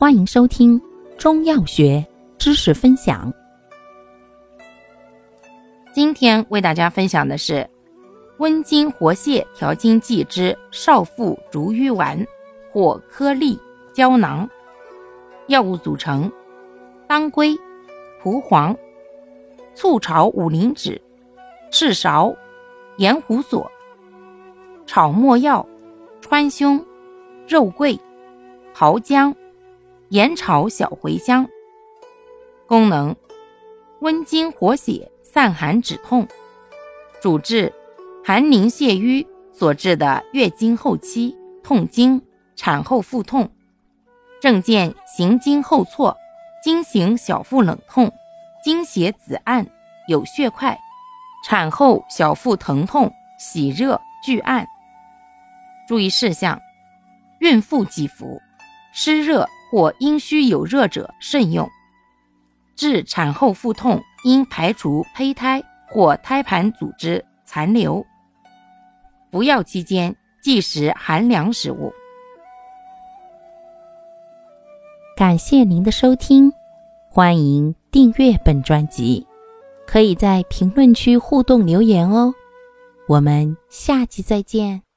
欢迎收听中药学知识分享。今天为大家分享的是温经活血调经剂之少妇逐瘀丸或颗粒胶囊。药物组成：当归、蒲黄、醋炒五灵脂、赤芍、盐胡索、炒没药、川芎、肉桂、桃姜。盐炒小茴香，功能：温经活血、散寒止痛，主治寒凝血瘀所致的月经后期痛经、产后腹痛。症见行经后错、经行小腹冷痛、经血紫暗、有血块，产后小腹疼痛、喜热拒按。注意事项：孕妇忌服，湿热。或阴虚有热者慎用。治产后腹痛，应排除胚胎或胎盘组织残留。服药期间忌食寒凉食物。感谢您的收听，欢迎订阅本专辑，可以在评论区互动留言哦。我们下期再见。